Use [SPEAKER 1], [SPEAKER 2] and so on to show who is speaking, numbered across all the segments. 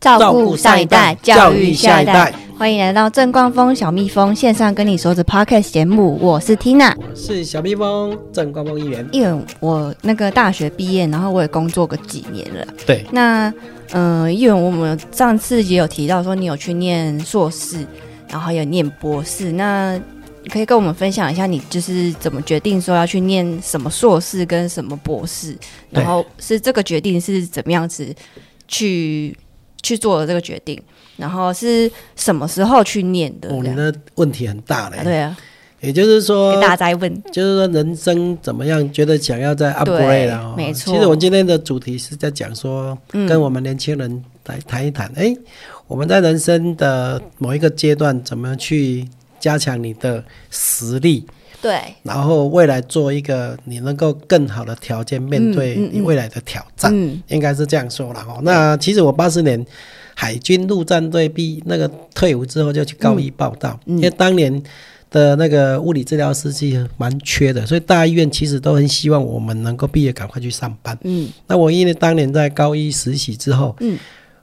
[SPEAKER 1] 照顾上一代，教育下一代。欢迎来到正光峰小蜜蜂线上跟你说的 podcast 节目，我是 Tina，
[SPEAKER 2] 我是小蜜蜂正光峰议员。
[SPEAKER 1] 因为我那个大学毕业，然后我也工作个几年了。
[SPEAKER 2] 对，
[SPEAKER 1] 那嗯，因为我们上次也有提到说你有去念硕士，然后还有念博士，那可以跟我们分享一下，你就是怎么决定说要去念什么硕士跟什么博士，然后是这个决定是怎么样子去去做了这个决定。然后是什么时候去念的？
[SPEAKER 2] 你的问题很大嘞。
[SPEAKER 1] 对啊，
[SPEAKER 2] 也就是说，
[SPEAKER 1] 大家在问，
[SPEAKER 2] 就是说人生怎么样？觉得想要在 upgrade 啊？
[SPEAKER 1] 没错。
[SPEAKER 2] 其实我今天的主题是在讲说，跟我们年轻人来谈一谈。哎，我们在人生的某一个阶段，怎么去加强你的实力？
[SPEAKER 1] 对。
[SPEAKER 2] 然后未来做一个你能够更好的条件面对你未来的挑战，应该是这样说了哦。那其实我八十年。海军陆战队毕那个退伍之后就去高一报道，因为当年的那个物理治疗师是蛮缺的，所以大医院其实都很希望我们能够毕业赶快去上班。嗯，那我因为当年在高一实习之后，嗯。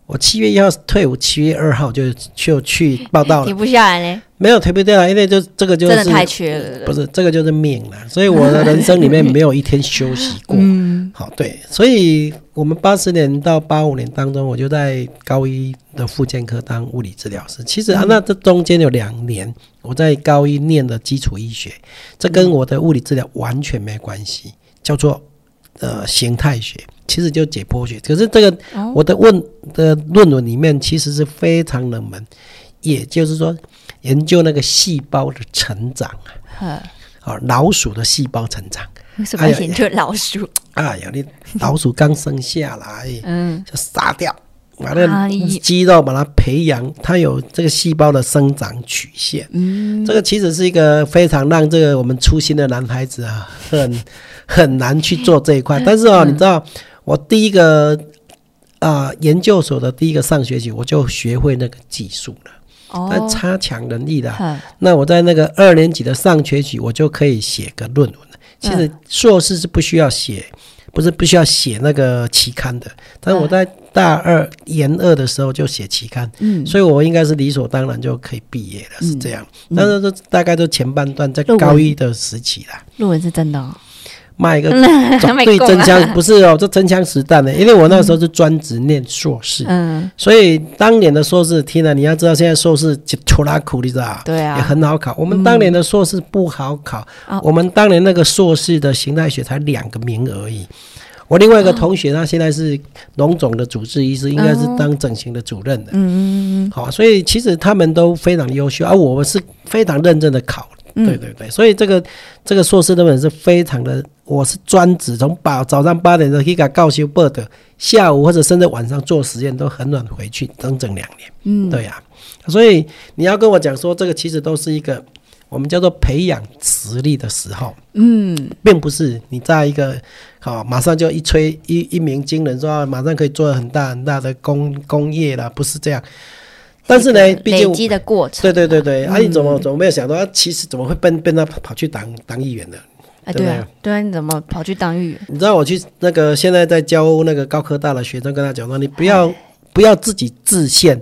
[SPEAKER 2] 我七月一号退伍，七月二号就就去报道了。
[SPEAKER 1] 停不下来呢？
[SPEAKER 2] 没有停不下来，因为就这个就是
[SPEAKER 1] 真的太缺了。
[SPEAKER 2] 不是这个就是命了，所以我的人生里面没有一天休息过。嗯，好，对，所以我们八十年到八五年当中，我就在高一的复健科当物理治疗师。其实啊，那这中间有两年我在高一念的基础医学，这跟我的物理治疗完全没关系，叫做呃形态学。其实就解剖学，可是这个我的问的论文里面其实是非常冷门，也就是说研究那个细胞的成长啊，啊老鼠的细胞成长，
[SPEAKER 1] 为什么研究老鼠？
[SPEAKER 2] 哎呀，你老鼠刚生下来，嗯，就杀掉。把那肌肉把它培养，它有这个细胞的生长曲线。嗯，这个其实是一个非常让这个我们粗心的男孩子啊，很很难去做这一块。但是啊，你知道，我第一个啊研究所的第一个上学期，我就学会那个技术了。哦，那差强人意的。那我在那个二年级的上学期，我就可以写个论文了。其实硕士是不需要写。不是不需要写那个期刊的，但是我在大二研二的时候就写期刊，嗯，所以我应该是理所当然就可以毕业了，是这样。但是这大概都前半段在高一的时期啦。
[SPEAKER 1] 论文是真的。
[SPEAKER 2] 卖一个 对真枪不是哦，这真枪实弹的，因为我那时候是专职念硕士，嗯，所以当年的硕士，天呐你要知道，现在硕士就拖拉苦，你知道
[SPEAKER 1] 对啊，
[SPEAKER 2] 也很好考。我们当年的硕士不好考，我们当年那个硕士的形态学才两个名额而已。我另外一个同学，他现在是农总的主治医师，应该是当整形的主任的，嗯嗯嗯，好，所以其实他们都非常优秀，而我们是非常认真的考。对对对，所以这个这个硕士论文是非常的，我是专职从八早上八点钟可以给告修报的，下午或者甚至晚上做实验都很晚回去，整整两年。嗯，对呀，所以你要跟我讲说，这个其实都是一个我们叫做培养实力的时候。嗯，并不是你在一个好马上就一吹一一鸣惊人，说马上可以做很大很大的工工业了，不是这样。但是呢，毕竟
[SPEAKER 1] 累积的过程，
[SPEAKER 2] 对对对对，阿姨怎么怎么没有想到，其实怎么会奔奔他跑去当当议员的？
[SPEAKER 1] 哎，对啊，对啊，你怎么跑去当狱？
[SPEAKER 2] 你知道我去那个现在在教那个高科大的学生，跟他讲说，你不要不要自己自限，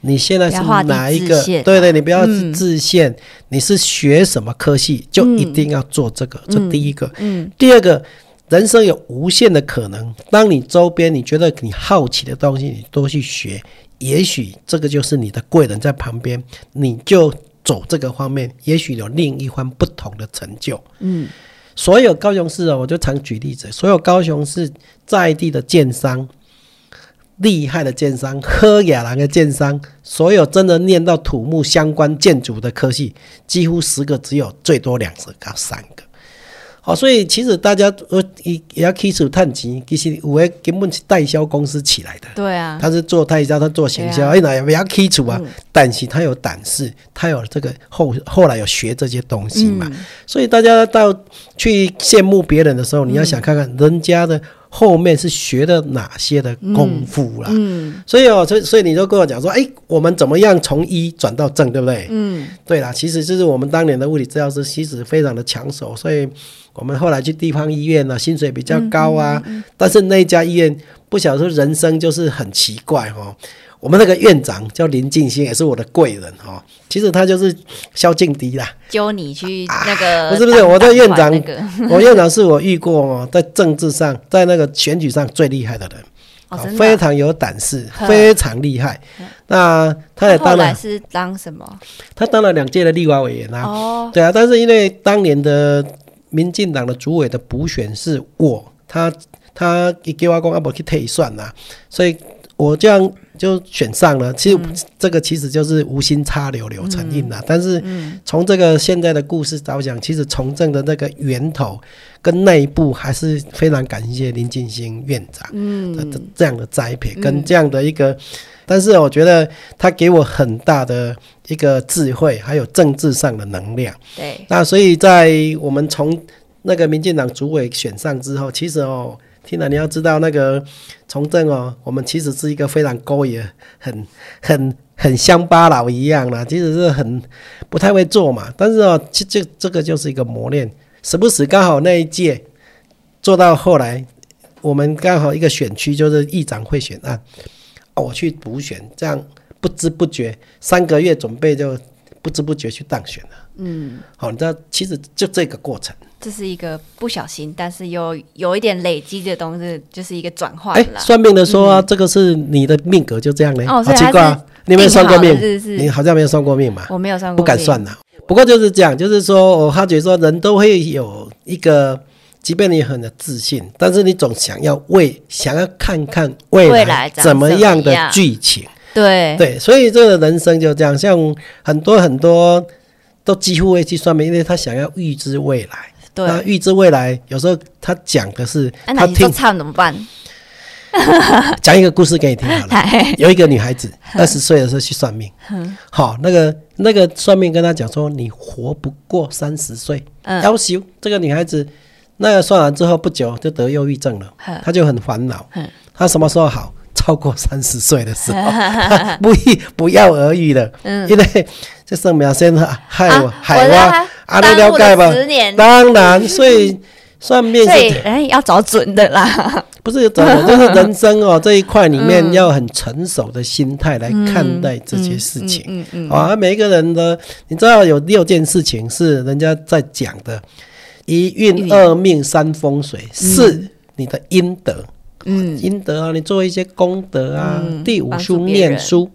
[SPEAKER 2] 你现在是哪一个？对对，你不要自限，你是学什么科系，就一定要做这个，这第一个。嗯，第二个，人生有无限的可能，当你周边你觉得你好奇的东西，你多去学。也许这个就是你的贵人在旁边，你就走这个方面，也许有另一番不同的成就。嗯，所有高雄市啊，我就常举例子，所有高雄市在地的建商，厉害的建商，喝雅兰的建商，所有真的念到土木相关建筑的科系，几乎十个只有最多两个到三个。好，所以其实大家呃也也要开始探钱，其实有诶根本是代销公司起来的。
[SPEAKER 1] 对啊，
[SPEAKER 2] 他是做代销，他做行销，哎，那也不要开始啊。但是他有胆识，他有这个后后来有学这些东西嘛。所以大家到去羡慕别人的时候，你要想看看人家的。后面是学的哪些的功夫啦？嗯，所以哦，所以所以你就跟我讲说，哎，我们怎么样从一转到正，对不对？嗯，对啦，其实就是我们当年的物理治疗师，其实非常的抢手，所以我们后来去地方医院呢，薪水比较高啊。但是那家医院不晓得说人生就是很奇怪哦。我们那个院长叫林静心，也是我的贵人哈。其实他就是萧敬迪啦，
[SPEAKER 1] 教你去那个
[SPEAKER 2] 不是不是，我的院长，我院长是我遇过哦，在政治上，在那个选举上最厉害的人。非常有胆识，非常厉害。那他也当
[SPEAKER 1] 了是当什么？
[SPEAKER 2] 他当了两届的立法委员啊。哦，对啊。但是因为当年的民进党的主委的补选是我，他他一给我讲啊，不去退算啦，所以我这样就选上了。其实这个其实就是无心插柳柳成荫呐。但是从这个现在的故事着想，其实从政的那个源头。跟内部还是非常感谢林进兴院长，嗯，这样的栽培跟这样的一个，但是我觉得他给我很大的一个智慧，还有政治上的能量。
[SPEAKER 1] 对，
[SPEAKER 2] 那所以在我们从那个民进党主委选上之后，其实哦，听了你要知道那个从政哦，我们其实是一个非常高也很很很乡巴佬一样啦，其实是很不太会做嘛，但是哦，这这这个就是一个磨练。时不时刚好那一届做到后来，我们刚好一个选区就是议长会选案，我去补选，这样不知不觉三个月准备就不知不觉去当选了。嗯，好，你知道其实就这个过程，
[SPEAKER 1] 这是一个不小心，但是又有一点累积的东西，就是一个转化。哎，
[SPEAKER 2] 算命的说这个是你的命格就这样嘞，好奇怪啊，你没有算过命？你好像没有算过命嘛？
[SPEAKER 1] 我没有算过，
[SPEAKER 2] 不敢算呐。不过就是这样，就是说我发觉说人都会有一个，即便你很有自信，但是你总想要为想要看看未来怎么样的剧情。
[SPEAKER 1] 对
[SPEAKER 2] 对，所以这个人生就这样，像很多很多都几乎会去算命，因为他想要预知未来。
[SPEAKER 1] 对，
[SPEAKER 2] 预知未来有时候他讲的是
[SPEAKER 1] 他听唱怎么办？
[SPEAKER 2] 讲一个故事给你听好了。有一个女孩子 二十岁的时候去算命，好，那个那个算命跟她讲说你活不过三十岁，要求这个女孩子，那个算完之后不久就得忧郁症了，她就很烦恼。她什么时候好？超过三十岁的时候，不一不药而愈了。因为这生命先害我海
[SPEAKER 1] 蛙，啊，你了解吧？
[SPEAKER 2] 当然，所以。算命是
[SPEAKER 1] 哎，要找准的啦。
[SPEAKER 2] 不是找准，就是人生哦这一块里面要很成熟的心态来看待这些事情。嗯嗯啊，每一个人的，你知道有六件事情是人家在讲的：一运、二命、三风水、四你的阴德。嗯，阴德啊，你做一些功德啊。第五书念书。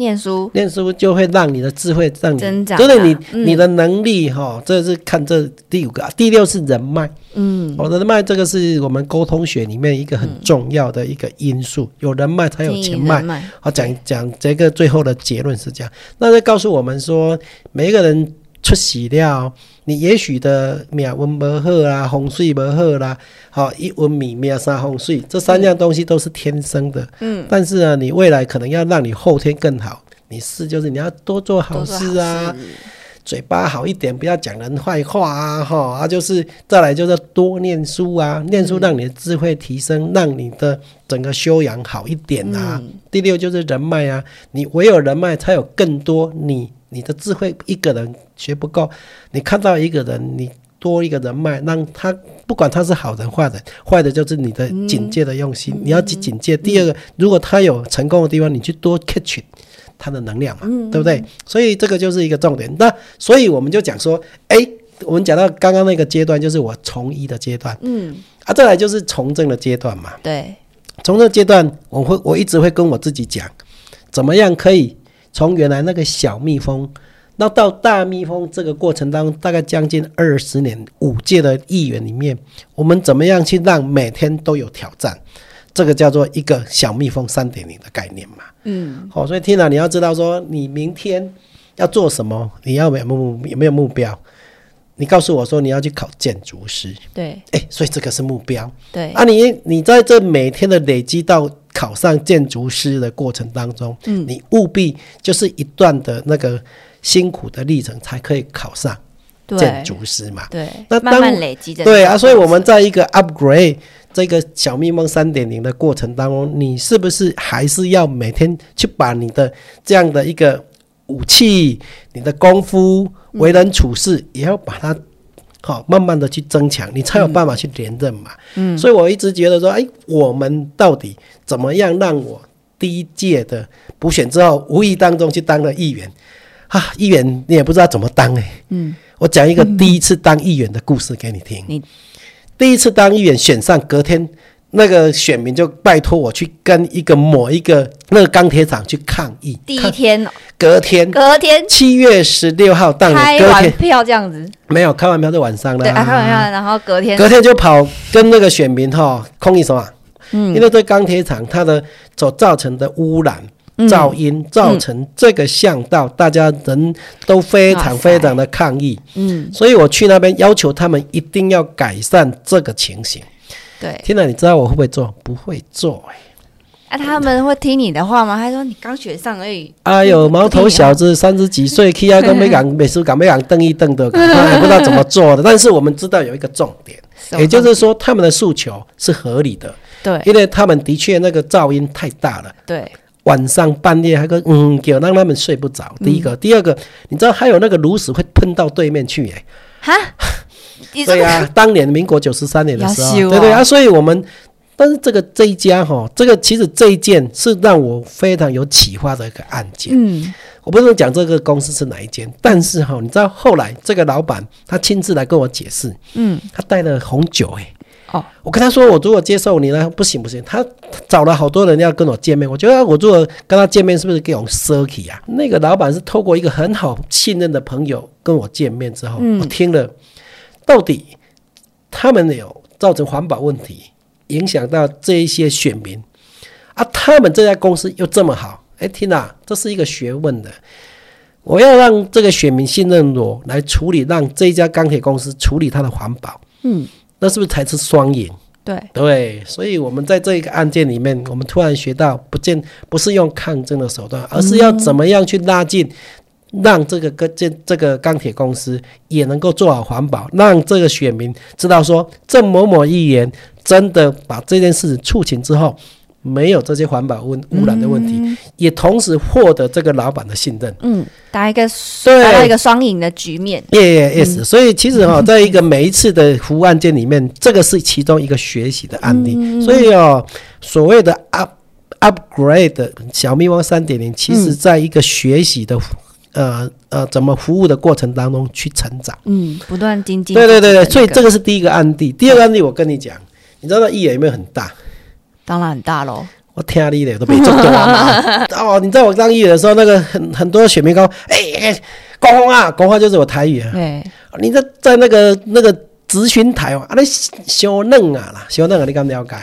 [SPEAKER 1] 念书，
[SPEAKER 2] 念书就会让你的智慧让你
[SPEAKER 1] 增长，
[SPEAKER 2] 就是你你的能力哈。这是看这第五个，第六是人脉。嗯，我的人脉这个是我们沟通学里面一个很重要的一个因素，有人脉才有钱脉。好，讲讲这个最后的结论是这样。那就告诉我们说，每一个人出席料，你也许的命运不好啦，风水不好啦，好一文米命三风水，这三样东西都是天生的。嗯，但是呢，你未来可能要让你后天更好，你是就是你要多做好事啊。嘴巴好一点，不要讲人坏话啊！哈啊，就是再来就是多念书啊，念书让你的智慧提升，让你的整个修养好一点啊。第六就是人脉啊，你唯有人脉才有更多你你的智慧，一个人学不够，你看到一个人，你多一个人脉，让他不管他是好人坏人，坏的就是你的警戒的用心，你要去警戒。第二个，如果他有成功的地方，你去多 catch。他的能量嘛，对不对？所以这个就是一个重点。那所以我们就讲说，哎，我们讲到刚刚那个阶段，就是我从医的阶段，嗯，啊，再来就是从政的阶段嘛。
[SPEAKER 1] 对，
[SPEAKER 2] 从政阶段，我会我一直会跟我自己讲，怎么样可以从原来那个小蜜蜂，那到大蜜蜂这个过程当中，大概将近二十年五届的议员里面，我们怎么样去让每天都有挑战？这个叫做一个小蜜蜂三点零的概念嘛。嗯，好，所以 Tina，你要知道说，你明天要做什么，你要有目有没有目标？你告诉我说你要去考建筑师，
[SPEAKER 1] 对，
[SPEAKER 2] 哎，所以这个是目标，
[SPEAKER 1] 对。
[SPEAKER 2] 啊，你你在这每天的累积到考上建筑师的过程当中，嗯，你务必就是一段的那个辛苦的历程才可以考上建筑师嘛，
[SPEAKER 1] 对。那慢慢累积的，
[SPEAKER 2] 对啊，所以我们在一个 upgrade。这个小蜜蜂三点零的过程当中，你是不是还是要每天去把你的这样的一个武器、你的功夫、为人处事，也要把它好慢慢的去增强，你才有办法去连任嘛。嗯，所以我一直觉得说，哎，我们到底怎么样让我第一届的补选之后，无意当中去当了议员。啊，议员你也不知道怎么当哎。嗯。我讲一个第一次当议员的故事给你听。你第一次当议员选上，隔天那个选民就拜托我去跟一个某一个那个钢铁厂去抗议。
[SPEAKER 1] 第一天，
[SPEAKER 2] 隔天，
[SPEAKER 1] 隔天
[SPEAKER 2] 七月十六号当
[SPEAKER 1] 开完票这样子。
[SPEAKER 2] 没有开完票是晚上了。
[SPEAKER 1] 对，开完票，然后隔天，
[SPEAKER 2] 隔天就跑跟那个选民哈抗议什么？嗯，因为这钢铁厂它的所造成的污染。噪音造成这个巷道，大家人都非常非常的抗议。嗯，所以我去那边要求他们一定要改善这个情形。
[SPEAKER 1] 对，
[SPEAKER 2] 天哪，你知道我会不会做？不会做哎。
[SPEAKER 1] 啊他们会听你的话吗？他说你刚学上而已。
[SPEAKER 2] 哎呦，毛头小子，三十几岁，去啊，跟没敢，美术敢没敢瞪一瞪的，也不知道怎么做的。但是我们知道有一个重点，也就是说他们的诉求是合理的。
[SPEAKER 1] 对，
[SPEAKER 2] 因为他们的确那个噪音太大了。
[SPEAKER 1] 对。
[SPEAKER 2] 晚上半夜还个嗯叫让他们睡不着。第一个，第二个，你知道还有那个炉石会喷到对面去哎。哈，对啊，当年民国九十三年的时候，对对啊，所以我们，但是这个这一家哈，这个其实这一件是让我非常有启发的一个案件。嗯，我不能讲这个公司是哪一间，但是哈，你知道后来这个老板他亲自来跟我解释，嗯，他带了红酒哎。哦，我跟他说，我如果接受你呢，不行不行。他找了好多人要跟我见面，我觉得我如果跟他见面，是不是给我 s i r k y 啊？那个老板是透过一个很好信任的朋友跟我见面之后，我听了，到底他们有造成环保问题，影响到这一些选民啊？他们这家公司又这么好，哎，听啊，这是一个学问的。我要让这个选民信任我来处理，让这一家钢铁公司处理它的环保，嗯。那是不是才是双赢？
[SPEAKER 1] 对
[SPEAKER 2] 对，所以我们在这一个案件里面，我们突然学到，不见不是用抗争的手段，而是要怎么样去拉近，让这个跟这这个钢铁公司也能够做好环保，让这个选民知道说，郑某某议员真的把这件事促成之后。没有这些环保问污染的问题，也同时获得这个老板的信任。
[SPEAKER 1] 嗯，达一个达到一个双赢的局面。
[SPEAKER 2] Yes，所以其实哈，在一个每一次的服务案件里面，这个是其中一个学习的案例。所以哦，所谓的 up upgrade 小蜜蜂三点零，其实在一个学习的呃呃怎么服务的过程当中去成长。
[SPEAKER 1] 嗯，不断精进。
[SPEAKER 2] 对对对对，所以这个是第一个案例。第二个案例，我跟你讲，你知道那一眼有没有很大？
[SPEAKER 1] 当然很大喽！
[SPEAKER 2] 我听你的都没做多 哦。你知道我当议员的时候，那个很很多选民讲：“哎，国风啊，国话就是我台语啊。”对，你在在那个那个咨询台啊，那小嫩啊啦，小嫩啊，你敢了解？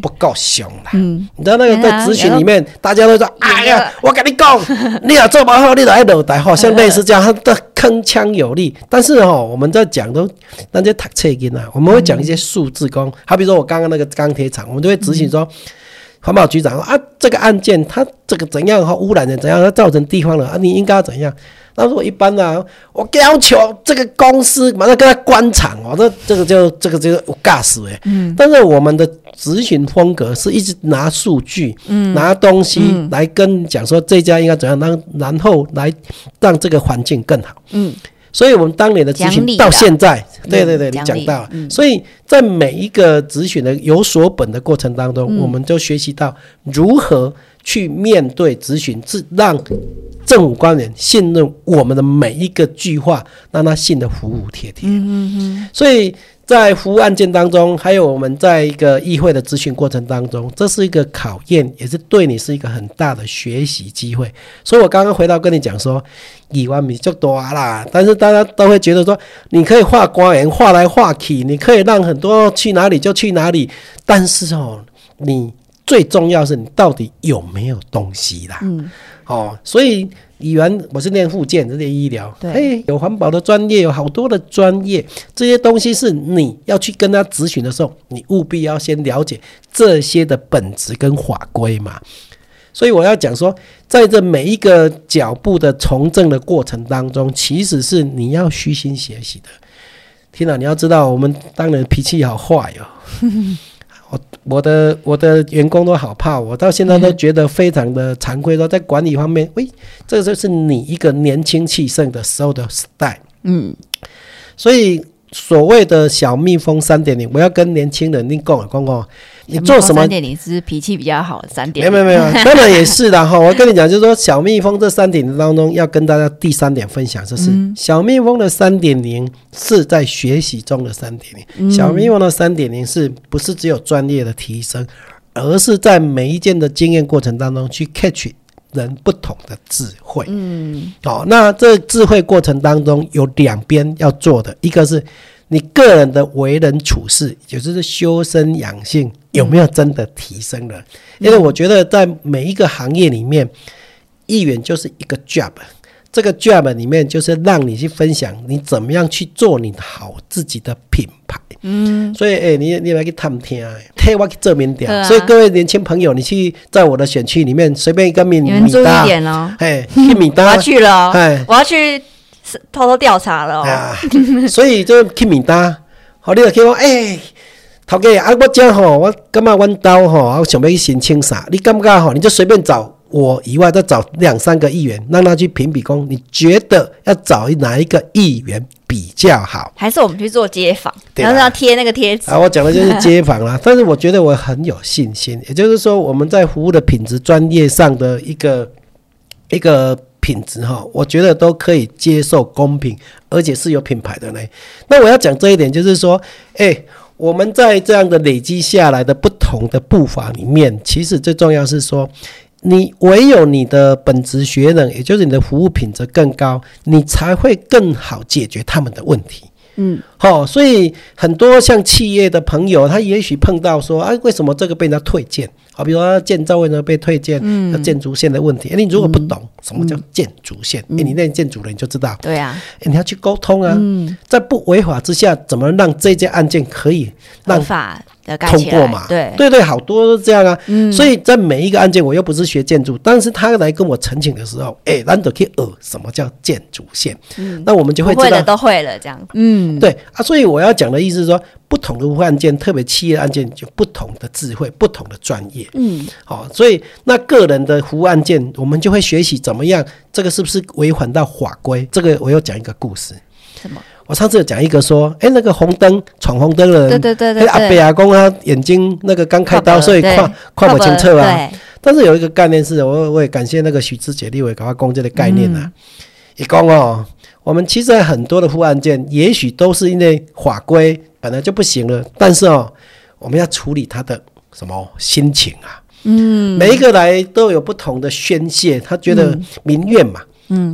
[SPEAKER 2] 不够凶啦。嗯，你知道那个在咨询里面，大家都说：“哎呀，我跟你讲，你要做不好，你来落台。”好像类似这样，他的铿锵有力。但是哦，我们在讲都那些读册经啊，我们会讲一些数字工。好比说我刚刚那个钢铁厂，我们就会执行说，环保局长啊，这个案件他这个怎样哈污染的怎样，它造成地方了啊，你应该怎样？那如果一般呢，我要求这个公司马上跟他关厂哦，这这个就这个就我尬死哎。嗯。但是我们的咨询风格是一直拿数据，嗯，拿东西来跟讲说这家应该怎样，然然后来让这个环境更好。嗯。所以我们当年的咨询到现在，对对对，你讲到，所以在每一个咨询的有所本的过程当中，我们就学习到如何去面对咨询，是让政府官员信任我们的每一个句话，让他信得服服帖帖。嗯嗯。所以在服务案件当中，还有我们在一个议会的咨询过程当中，这是一个考验，也是对你是一个很大的学习机会。所以我刚刚回到跟你讲说。一万米就多啦，但是大家都会觉得说，你可以画光源，画来画去，你可以让很多去哪里就去哪里，但是哦，你最重要是你到底有没有东西啦？嗯，哦，所以语言我是念附件，这些医疗，对，有环保的专业，有好多的专业，这些东西是你要去跟他咨询的时候，你务必要先了解这些的本质跟法规嘛。所以我要讲说，在这每一个脚步的从政的过程当中，其实是你要虚心学习的。天哪，你要知道，我们当然脾气好坏哦。我我的我的员工都好怕我，到现在都觉得非常的惭愧。说在管理方面，喂，这就是你一个年轻气盛的时候的时代。嗯，所以所谓的小蜜蜂三点零，我要跟年轻人你讲啊，讲讲。
[SPEAKER 1] 你做什么？三点零是脾气比较好，三点
[SPEAKER 2] 没有没有没有，当然也是的哈。我跟你讲，就是说小蜜蜂这三点零当中，要跟大家第三点分享，就是小蜜蜂的三点零是在学习中的三点零。小蜜蜂的三点零是不是只有专业的提升，而是在每一件的经验过程当中去 catch 人不同的智慧。嗯，好，那这智慧过程当中有两边要做的，一个是。你个人的为人处事，也就是修身养性，有没有真的提升了？因为我觉得在每一个行业里面，议员就是一个 job，这个 job 里面就是让你去分享你怎么样去做你好自己的品牌。嗯，所以哎，你你来去探听，替我去证明点。所以各位年轻朋友，你去在我的选区里面随便一个米米
[SPEAKER 1] 搭，哎，
[SPEAKER 2] 去米搭，
[SPEAKER 1] 我要去了，哎，我要去。偷偷调查了哦，
[SPEAKER 2] 所以就去名单，好，你就去讲，哎，头家啊，我讲吼，我感觉阮兜吼，我想要去申请啥？你感觉吼，你就随便找我以外再找两三个议员，让他去评比工，你觉得要找哪一个议员比较好？
[SPEAKER 1] 还是我们去做街访，然后要贴那个贴纸？
[SPEAKER 2] 啊，我讲的就是街访啦。但是我觉得我很有信心，也就是说我们在服务的品质、专业上的一个一个。品质哈，我觉得都可以接受，公平，而且是有品牌的呢。那我要讲这一点，就是说，哎，我们在这样的累积下来的不同的步伐里面，其实最重要是说，你唯有你的本职学能，也就是你的服务品质更高，你才会更好解决他们的问题。嗯，好，所以很多像企业的朋友，他也许碰到说，哎，为什么这个被人家推荐？好，比如说建造为什么被推荐？嗯，建筑线的问题。哎，你如果不懂什么叫建筑线，哎，你练建筑的你就知道。
[SPEAKER 1] 对啊，
[SPEAKER 2] 哎，你要去沟通啊，在不违法之下，怎么让这件案件可以让
[SPEAKER 1] 法？
[SPEAKER 2] 通过嘛？
[SPEAKER 1] 对
[SPEAKER 2] 对对，好多都这样啊。嗯，所以在每一个案件，我又不是学建筑，但是他来跟我澄清的时候，哎，难得可以呃，什么叫建筑线？嗯，那我们就会知道
[SPEAKER 1] 都会了这样。嗯，
[SPEAKER 2] 对啊，所以我要讲的意思是说，不同的案件，特别企业案件，就不同的智慧，不同的专业。嗯，好，所以那个人的服务案件，我们就会学习怎么样，这个是不是违反到法规？这个我要讲一个故事。
[SPEAKER 1] 什么？
[SPEAKER 2] 我上次有讲一个说，哎，那个红灯闯红灯的人，
[SPEAKER 1] 对对对对，
[SPEAKER 2] 阿北阿公他眼睛那个刚开刀，所以看看不清楚啊。但是有一个概念是，我我也感谢那个许志杰立委给他公这个概念啊。一公哦，我们其实很多的副案件，也许都是因为法规本来就不行了，但是哦，我们要处理他的什么心情啊？嗯，每一个来都有不同的宣泄，他觉得民怨嘛。嗯，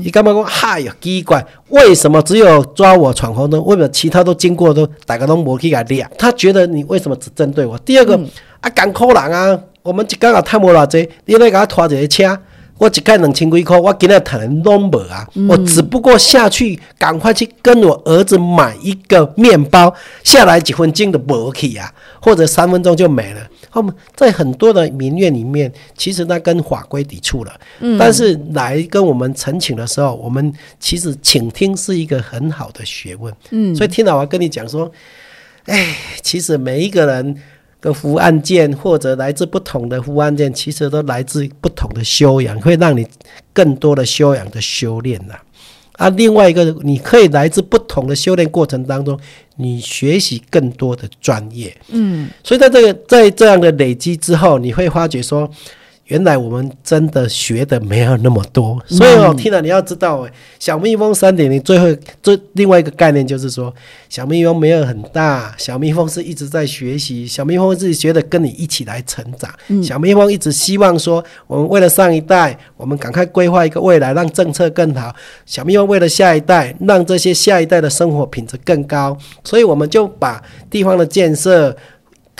[SPEAKER 2] 你干嘛讲？嗨呀，奇怪，为什么只有抓我闯红灯？为什么其他都经过都大家都无去甲掠他觉得你为什么只针对我？第二个啊，艰苦人啊，我们一刚也贪无偌济，你来甲我拖一个车。我一盖两千几块，我今日谈的拢无啊！我只不过下去赶快去跟我儿子买一个面包，下来几分钟都无去啊，或者三分钟就没了。后面在很多的民怨里面，其实那跟法规抵触了。嗯，但是来跟我们陈请的时候，我们其实倾听是一个很好的学问。嗯，所以听到我跟你讲说，哎，其实每一个人。个服务案件，或者来自不同的服务案件，其实都来自不同的修养，会让你更多的修养的修炼呐。啊，另外一个，你可以来自不同的修炼过程当中，你学习更多的专业。嗯，所以在这个在这样的累积之后，你会发觉说。原来我们真的学的没有那么多，所以哦，听了你要知道，小蜜蜂三点零最后最另外一个概念就是说，小蜜蜂没有很大，小蜜蜂是一直在学习，小蜜蜂自己觉得跟你一起来成长，小蜜蜂一直希望说，我们为了上一代，我们赶快规划一个未来，让政策更好，小蜜蜂为了下一代，让这些下一代的生活品质更高，所以我们就把地方的建设。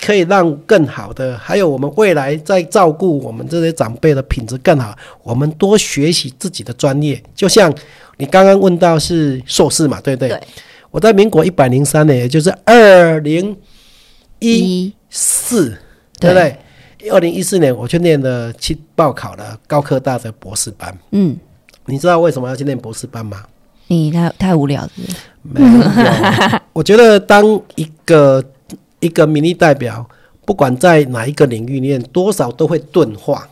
[SPEAKER 2] 可以让更好的，还有我们未来在照顾我们这些长辈的品质更好。我们多学习自己的专业，就像你刚刚问到是硕士嘛，对不对？对。我在民国一百零三年，也就是二零一四，对不对？二零一四年我去念的去报考了高科大的博士班。嗯。你知道为什么要去念博士班吗？
[SPEAKER 1] 你太太无聊了。
[SPEAKER 2] 没有。我觉得当一个。一个民意代表，不管在哪一个领域里面，多少都会钝化。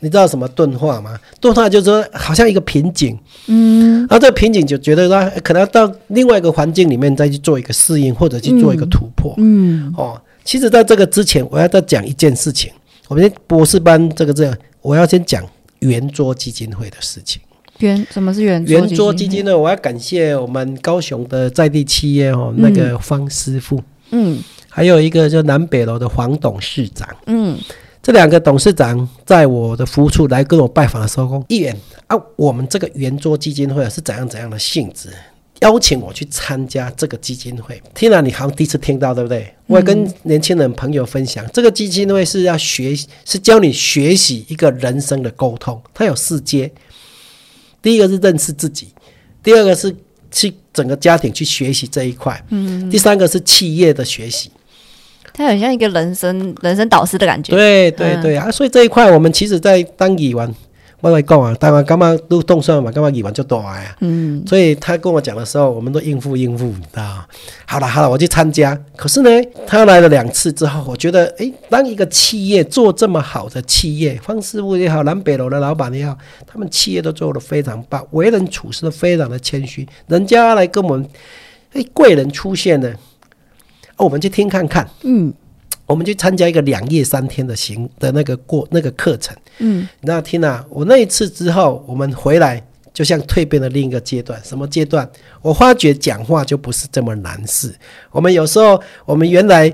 [SPEAKER 2] 你知道什么钝化吗？钝化就是说，好像一个瓶颈，嗯，然后这个瓶颈就觉得说，可能到另外一个环境里面再去做一个适应，或者去做一个突破，嗯，哦，其实，在这个之前，我要再讲一件事情。我们博士班这个这样，我要先讲圆桌基金会的事情。
[SPEAKER 1] 圆什么是圆
[SPEAKER 2] 圆桌基金呢？我要感谢我们高雄的在地企业哦，那个方师傅，嗯，还有一个就南北楼的黄董事长，嗯，这两个董事长在我的服务处来跟我拜访的时候，说：“议员啊，我们这个圆桌基金会是怎样怎样的性质？”邀请我去参加这个基金会，听了你好像第一次听到，对不对？我也跟年轻人朋友分享，这个基金会是要学，是教你学习一个人生的沟通。它有四阶，第一个是认识自己，第二个是去整个家庭去学习这一块，嗯，第三个是企业的学习，
[SPEAKER 1] 它很像一个人生人生导师的感觉。
[SPEAKER 2] 对对对啊，所以这一块我们其实在当语完。我来讲啊，台湾干嘛都动算嘛，干嘛语文就大呀。嗯，所以他跟我讲的时候，我们都应付应付，你知道好了好了，我去参加。可是呢，他来了两次之后，我觉得，哎，当一个企业做这么好的企业，方师傅也好，南北楼的老板也好，他们企业都做得非常棒，为人处事都非常的谦虚。人家来跟我们，哎，贵人出现了，我们去听看看。嗯。我们去参加一个两夜三天的行的那个过那个课程，嗯，那听啊，我那一次之后，我们回来就像蜕变的另一个阶段。什么阶段？我发觉讲话就不是这么难事。我们有时候，我们原来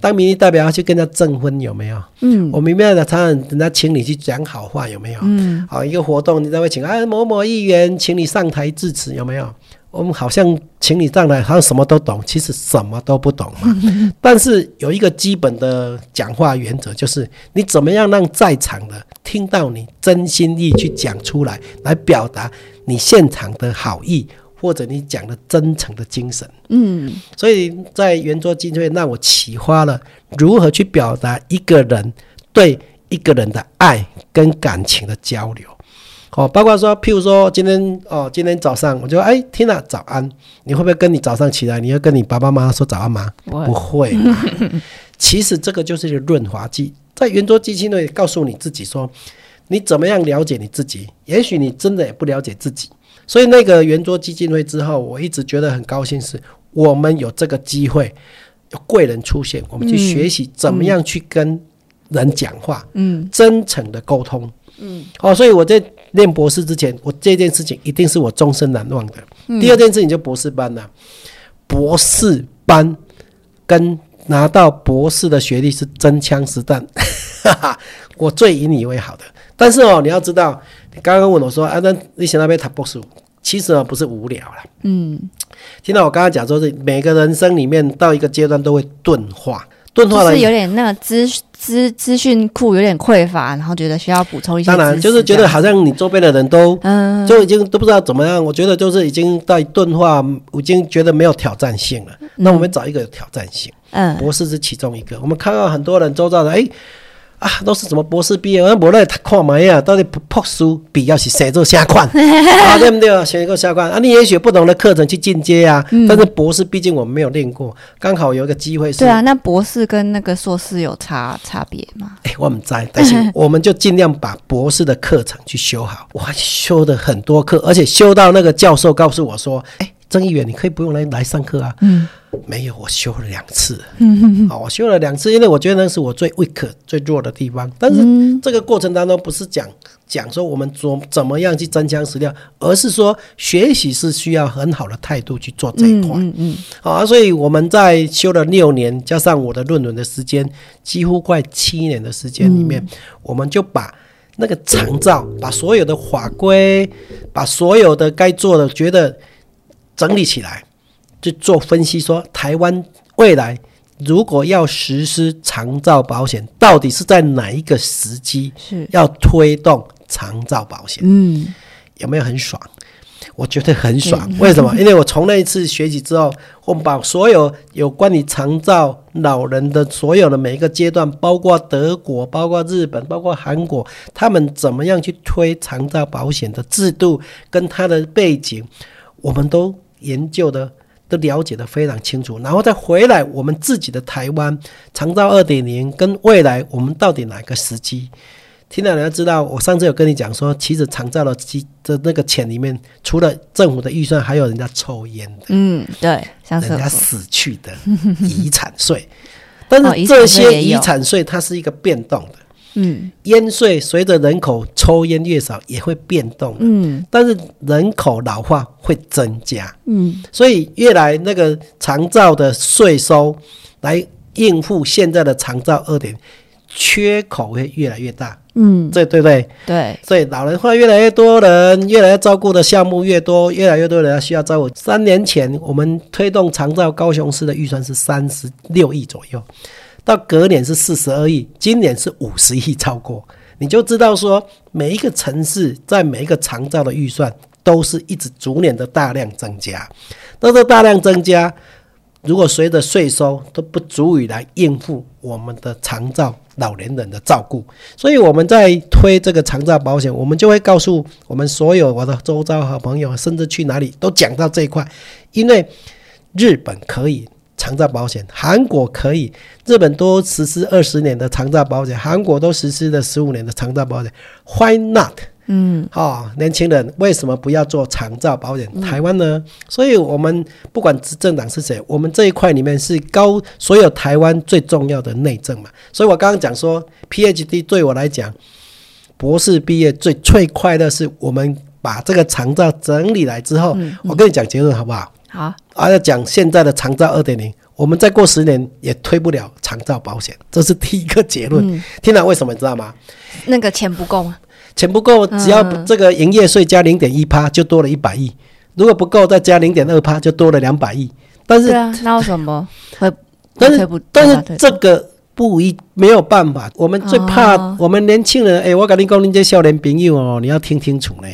[SPEAKER 2] 当民意代表要去跟人家证婚，有没有？嗯，我明白的，常常人家请你去讲好话，有没有？嗯，好，一个活动，你才会请啊某某议员，请你上台致辞，有没有？我们好像请你上来，好像什么都懂，其实什么都不懂嘛。但是有一个基本的讲话原则，就是你怎么样让在场的听到你真心意去讲出来，来表达你现场的好意，或者你讲的真诚的精神。嗯，所以在圆桌基金会让我启发了如何去表达一个人对一个人的爱跟感情的交流。哦，包括说，譬如说，今天哦，今天早上我就哎，听了早安，你会不会跟你早上起来，你要跟你爸爸妈妈说早安吗？不会。其实这个就是一个润滑剂，在圆桌基金会告诉你自己说，你怎么样了解你自己？也许你真的也不了解自己。所以那个圆桌基金会之后，我一直觉得很高兴，是我们有这个机会，有贵人出现，我们去学习怎么样去跟人讲话，嗯，真诚的沟通。嗯，哦，所以我在念博士之前，我这件事情一定是我终身难忘的。第二件事情就博士班了，博士班跟拿到博士的学历是真枪实弹，我最以你为好的。但是哦，你要知道，你刚刚问我说，啊，那你想那边读博士，其实啊不是无聊了。嗯，听到我刚刚讲说，是每个人生里面到一个阶段都会钝化。
[SPEAKER 1] 就是有点那个资资资讯库有点匮乏，然后觉得需要补充一些。
[SPEAKER 2] 当然，就是觉得好像你周边的人都，嗯，就已经都不知道怎么样。我觉得就是已经在钝化，已经觉得没有挑战性了。那我们找一个有挑战性，嗯，博士是其中一个。我们看到很多人周遭的，哎。啊，都是什么博士毕业，我无来看嘛呀？到底读书比要是写作下款 啊？对不对？写一个下款啊？你也许不同的课程去进阶啊。但是博士毕竟我们没有练过，刚好有一个机会是。
[SPEAKER 1] 对啊，那博士跟那个硕士有差差别吗？
[SPEAKER 2] 哎，我们在，但是我们就尽量把博士的课程去修好。我修的很多课，而且修到那个教授告诉我说：“哎。”曾议员，你可以不用来来上课啊。嗯，没有，我修了两次。嗯好，我修了两次，因为我觉得那是我最 weak、最弱的地方。但是这个过程当中，不是讲讲说我们怎怎么样去真枪实料，而是说学习是需要很好的态度去做这一块。嗯嗯。好啊，所以我们在修了六年，加上我的论文的时间，几乎快七年的时间里面，我们就把那个长照，把所有的法规，把所有的该做的，觉得。整理起来，就做分析，说台湾未来如果要实施长照保险，到底是在哪一个时机是要推动长照保险？嗯，有没有很爽？我觉得很爽。为什么？因为我从那一次学习之后，我们把所有有关于长照老人的所有的每一个阶段，包括德国、包括日本、包括韩国，他们怎么样去推长照保险的制度跟它的背景，我们都。研究的都了解的非常清楚，然后再回来我们自己的台湾长照二点零跟未来我们到底哪个时机？听到你要知道，我上次有跟你讲说，其实长照的机的那个钱里面，除了政府的预算，还有人家抽烟的，
[SPEAKER 1] 嗯，对，
[SPEAKER 2] 人家死去的 遗产税。但是这些遗产税它是一个变动的。嗯，烟税随着人口抽烟越少也会变动。嗯，但是人口老化会增加。嗯，所以越来那个长照的税收来应付现在的长照二点，缺口会越来越大。嗯，这对不对
[SPEAKER 1] 对，
[SPEAKER 2] 所以老人化越来越多人，越来越照顾的项目越多，越来越多人需要照顾。三年前我们推动长照高雄市的预算是三十六亿左右。到隔年是四十二亿，今年是五十亿超过，你就知道说每一个城市在每一个长照的预算都是一直逐年的大量增加，但是大量增加，如果随着税收都不足以来应付我们的长照老年人的照顾，所以我们在推这个长照保险，我们就会告诉我们所有我的周遭好朋友，甚至去哪里都讲到这一块，因为日本可以。长照保险，韩国可以，日本都实施二十年的长照保险，韩国都实施了十五年的长照保险，Why not？嗯，好，年轻人为什么不要做长照保险？台湾呢？所以我们不管执政党是谁，我们这一块里面是高所有台湾最重要的内政嘛。所以我刚刚讲说，PhD 对我来讲，博士毕业最最快乐是我们把这个长照整理来之后，我跟你讲结论好不好？
[SPEAKER 1] 好，
[SPEAKER 2] 啊，要讲现在的长照二点零，我们再过十年也推不了长照保险，这是第一个结论。听了为什么你知道吗？
[SPEAKER 1] 那个钱不够吗？
[SPEAKER 2] 钱不够，只要这个营业税加零点一趴，就多了一百亿；如果不够，再加零点二趴，就多了两百亿。但是，
[SPEAKER 1] 那为什么 会？
[SPEAKER 2] 但是，但是这个不一没有办法。我们最怕我们年轻人，哎，我跟你讲，你这少年朋友哦，你要听清楚呢。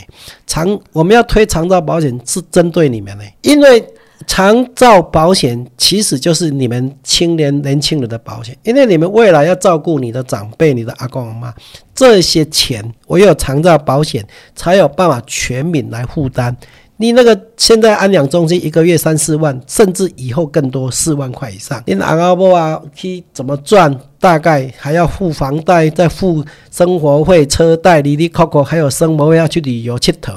[SPEAKER 2] 长我们要推长照保险是针对你们的，因为长照保险其实就是你们青年年轻人的保险，因为你们未来要照顾你的长辈、你的阿公阿妈，这些钱唯有长照保险才有办法全民来负担。你那个现在安养中心一个月三四万，甚至以后更多四万块以上，你阿公阿婆啊去怎么赚？大概还要付房贷，再付生活费、车贷、里里扣扣，还有生活费要去旅游去头，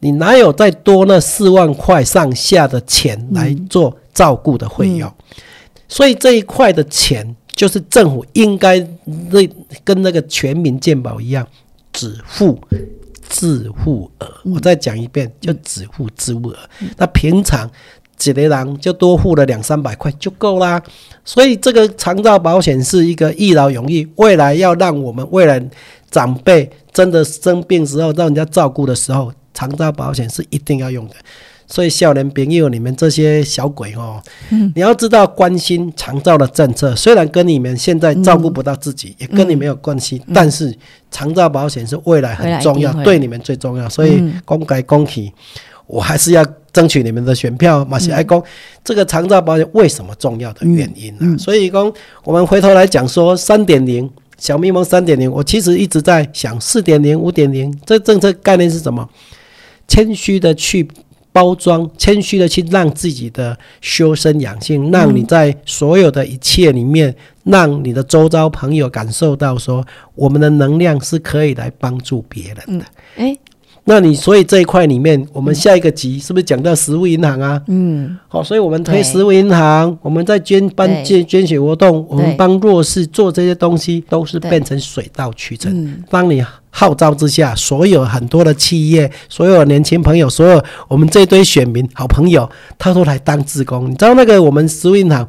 [SPEAKER 2] 你哪有再多那四万块上下的钱来做照顾的费用？所以这一块的钱，就是政府应该那跟那个全民健保一样，只付。自付额，我再讲一遍，就只付自付额。那平常几个人就多付了两三百块就够啦。所以这个长照保险是一个一劳永逸，未来要让我们未来长辈真的生病时候，让人家照顾的时候，长照保险是一定要用的。所以，少年朋友，你们这些小鬼哦，你要知道关心长照的政策，虽然跟你们现在照顾不到自己，也跟你没有关系，但是长照保险是未来很重要，对你们最重要。所以，公改公体，我还是要争取你们的选票。马西爱公，这个长照保险为什么重要的原因呢？所以，公我们回头来讲说三点零小蜜蜂三点零，我其实一直在想四点零、五点零，这政策概念是什么？谦虚的去。包装谦虚的去让自己的修身养性，让你在所有的一切里面，让你的周遭朋友感受到说，我们的能量是可以来帮助别人的。哎。那你所以这一块里面，我们下一个集是不是讲到食物银行啊？嗯，好，所以我们推食物银行，我们在捐帮捐捐血活动，我们帮弱势做这些东西，都是变成水到渠成。当你号召之下，所有很多的企业，所有年轻朋友，所有我们这堆选民好朋友，他都来当志工。你知道那个我们食物银行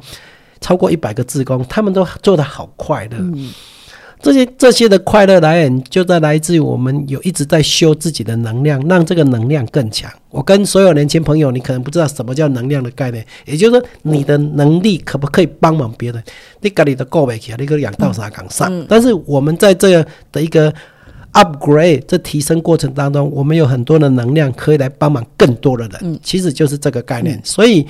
[SPEAKER 2] 超过一百个志工，他们都做的好快乐。这些这些的快乐来源，就在来自于我们有一直在修自己的能量，让这个能量更强。我跟所有年轻朋友，你可能不知道什么叫能量的概念，也就是说，你的能力可不可以帮忙别人？你家里的够不起啊？你个养到啥岗上。但是我们在这个的一个 upgrade 这提升过程当中，我们有很多的能量可以来帮忙更多的人。其实就是这个概念。所以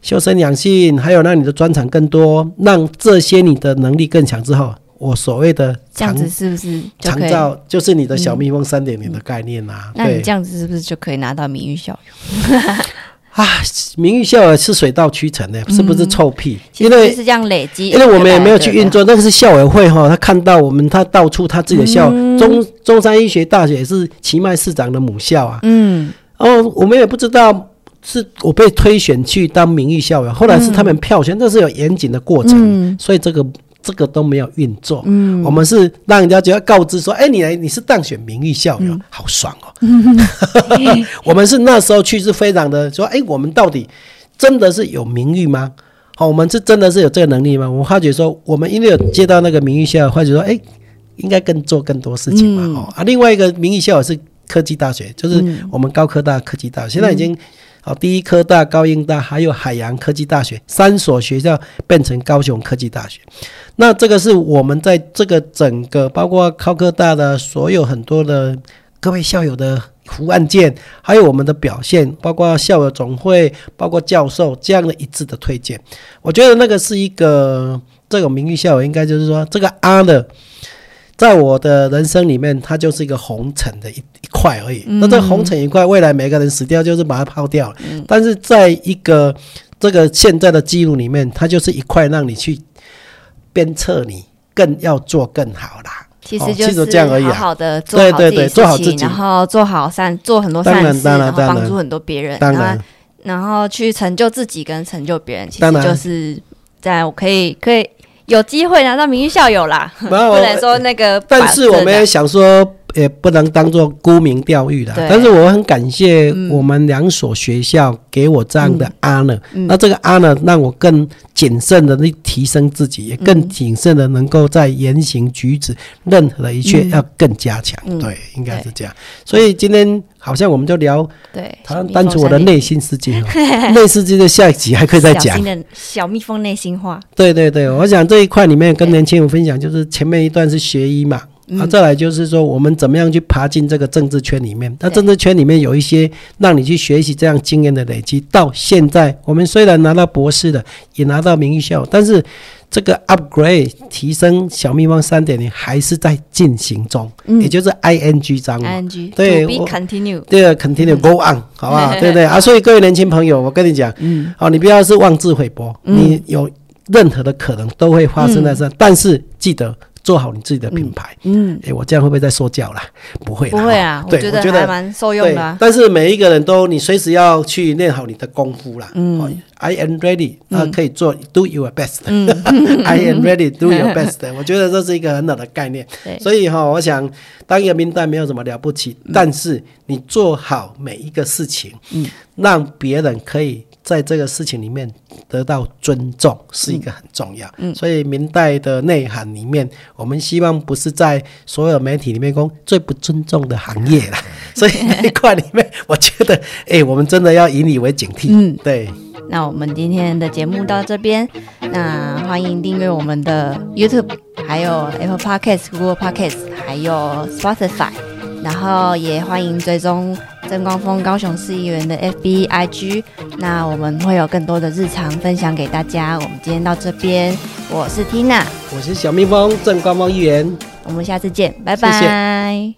[SPEAKER 2] 修身养性，还有让你的专长更多，让这些你的能力更强之后。我所谓的
[SPEAKER 1] 这样子是不是
[SPEAKER 2] 长照就是你的小蜜蜂三点零的概念呐？
[SPEAKER 1] 那你这样子是不是就可以拿到名誉效用？
[SPEAKER 2] 啊，名誉校友是水到渠成的，是不是臭屁？
[SPEAKER 1] 因为是这样累积，
[SPEAKER 2] 因为我们也没有去运作，那个是校委会哈，他看到我们，他到处他自己的校，中中山医学大学也是奇迈市长的母校啊。嗯，哦，我们也不知道。是我被推选去当名誉校友，后来是他们票选，这是有严谨的过程，所以这个这个都没有运作。嗯，我们是让人家就要告知说，哎，你来你是当选名誉校友，好爽哦。我们是那时候去是非常的说，哎，我们到底真的是有名誉吗？好，我们是真的是有这个能力吗？我发觉说，我们因为有接到那个名誉校友，发觉说，哎，应该更做更多事情嘛。哦啊，另外一个名誉校友是科技大学，就是我们高科大科技大学，现在已经。好，第一科大、高英大，还有海洋科技大学三所学校变成高雄科技大学。那这个是我们在这个整个包括高科大的所有很多的各位校友的服务案件，还有我们的表现，包括校友总会，包括教授这样的一致的推荐。我觉得那个是一个这种名誉校友，应该就是说这个阿的。在我的人生里面，它就是一个红尘的一一块而已。那这红尘一块，未来每个人死掉就是把它抛掉了。但是在一个这个现在的记录里面，它就是一块让你去鞭策你更要做更好啦。
[SPEAKER 1] 其实就是这样而已。好好的做好自己事情，然后做好善，做很多善事，然后帮助很多别人，然后然后去成就自己跟成就别人。其实就是在我可以可以。有机会拿到名誉校友啦，不能说那个。
[SPEAKER 2] 但是我们也想说。也不能当做沽名钓誉的，但是我很感谢我们两所学校给我这样的 honor。那这个 honor 让我更谨慎的去提升自己，也更谨慎的能够在言行举止任何的一切要更加强。对，应该是这样。所以今天好像我们就聊，
[SPEAKER 1] 对，
[SPEAKER 2] 好像单纯我的内心世界，内世界的下一集还可以再讲。
[SPEAKER 1] 小蜜蜂内心话。
[SPEAKER 2] 对对对，我想这一块里面跟年轻人分享，就是前面一段是学医嘛。啊，再来就是说，我们怎么样去爬进这个政治圈里面？那政治圈里面有一些让你去学习这样经验的累积。到现在，我们虽然拿到博士的，也拿到名誉校，但是这个 upgrade 提升小蜜蜂三点零还是在进行中，也就是 ing 章
[SPEAKER 1] 嘛。ing
[SPEAKER 2] 对
[SPEAKER 1] ，continue
[SPEAKER 2] 对，continue go on，好不好？对不对？啊，所以各位年轻朋友，我跟你讲，嗯，哦，你不要是妄自菲薄，你有任何的可能都会发生在这，但是记得。做好你自己的品牌，嗯，哎，我这样会不会在说教啦？不会，
[SPEAKER 1] 不会啊，我觉得还蛮受用的。
[SPEAKER 2] 但是每一个人都，你随时要去练好你的功夫啦。嗯，I am ready，那可以做，do your best。I am ready，do your best。我觉得这是一个很好的概念。所以哈，我想当一个名单没有什么了不起，但是你做好每一个事情，嗯，让别人可以。在这个事情里面得到尊重是一个很重要，嗯，所以明代的内涵里面，我们希望不是在所有媒体里面讲最不尊重的行业啦，所以那一块里面，我觉得，哎，我们真的要以你为警惕，嗯，对。
[SPEAKER 1] 那我们今天的节目到这边，那欢迎订阅我们的 YouTube，还有 Apple Podcast、Google Podcast，还有 Spotify。然后也欢迎追踪曾光峰高雄市议员的 FBIG，那我们会有更多的日常分享给大家。我们今天到这边，我是 Tina，
[SPEAKER 2] 我是小蜜蜂郑光峰议员，
[SPEAKER 1] 我们下次见，拜拜。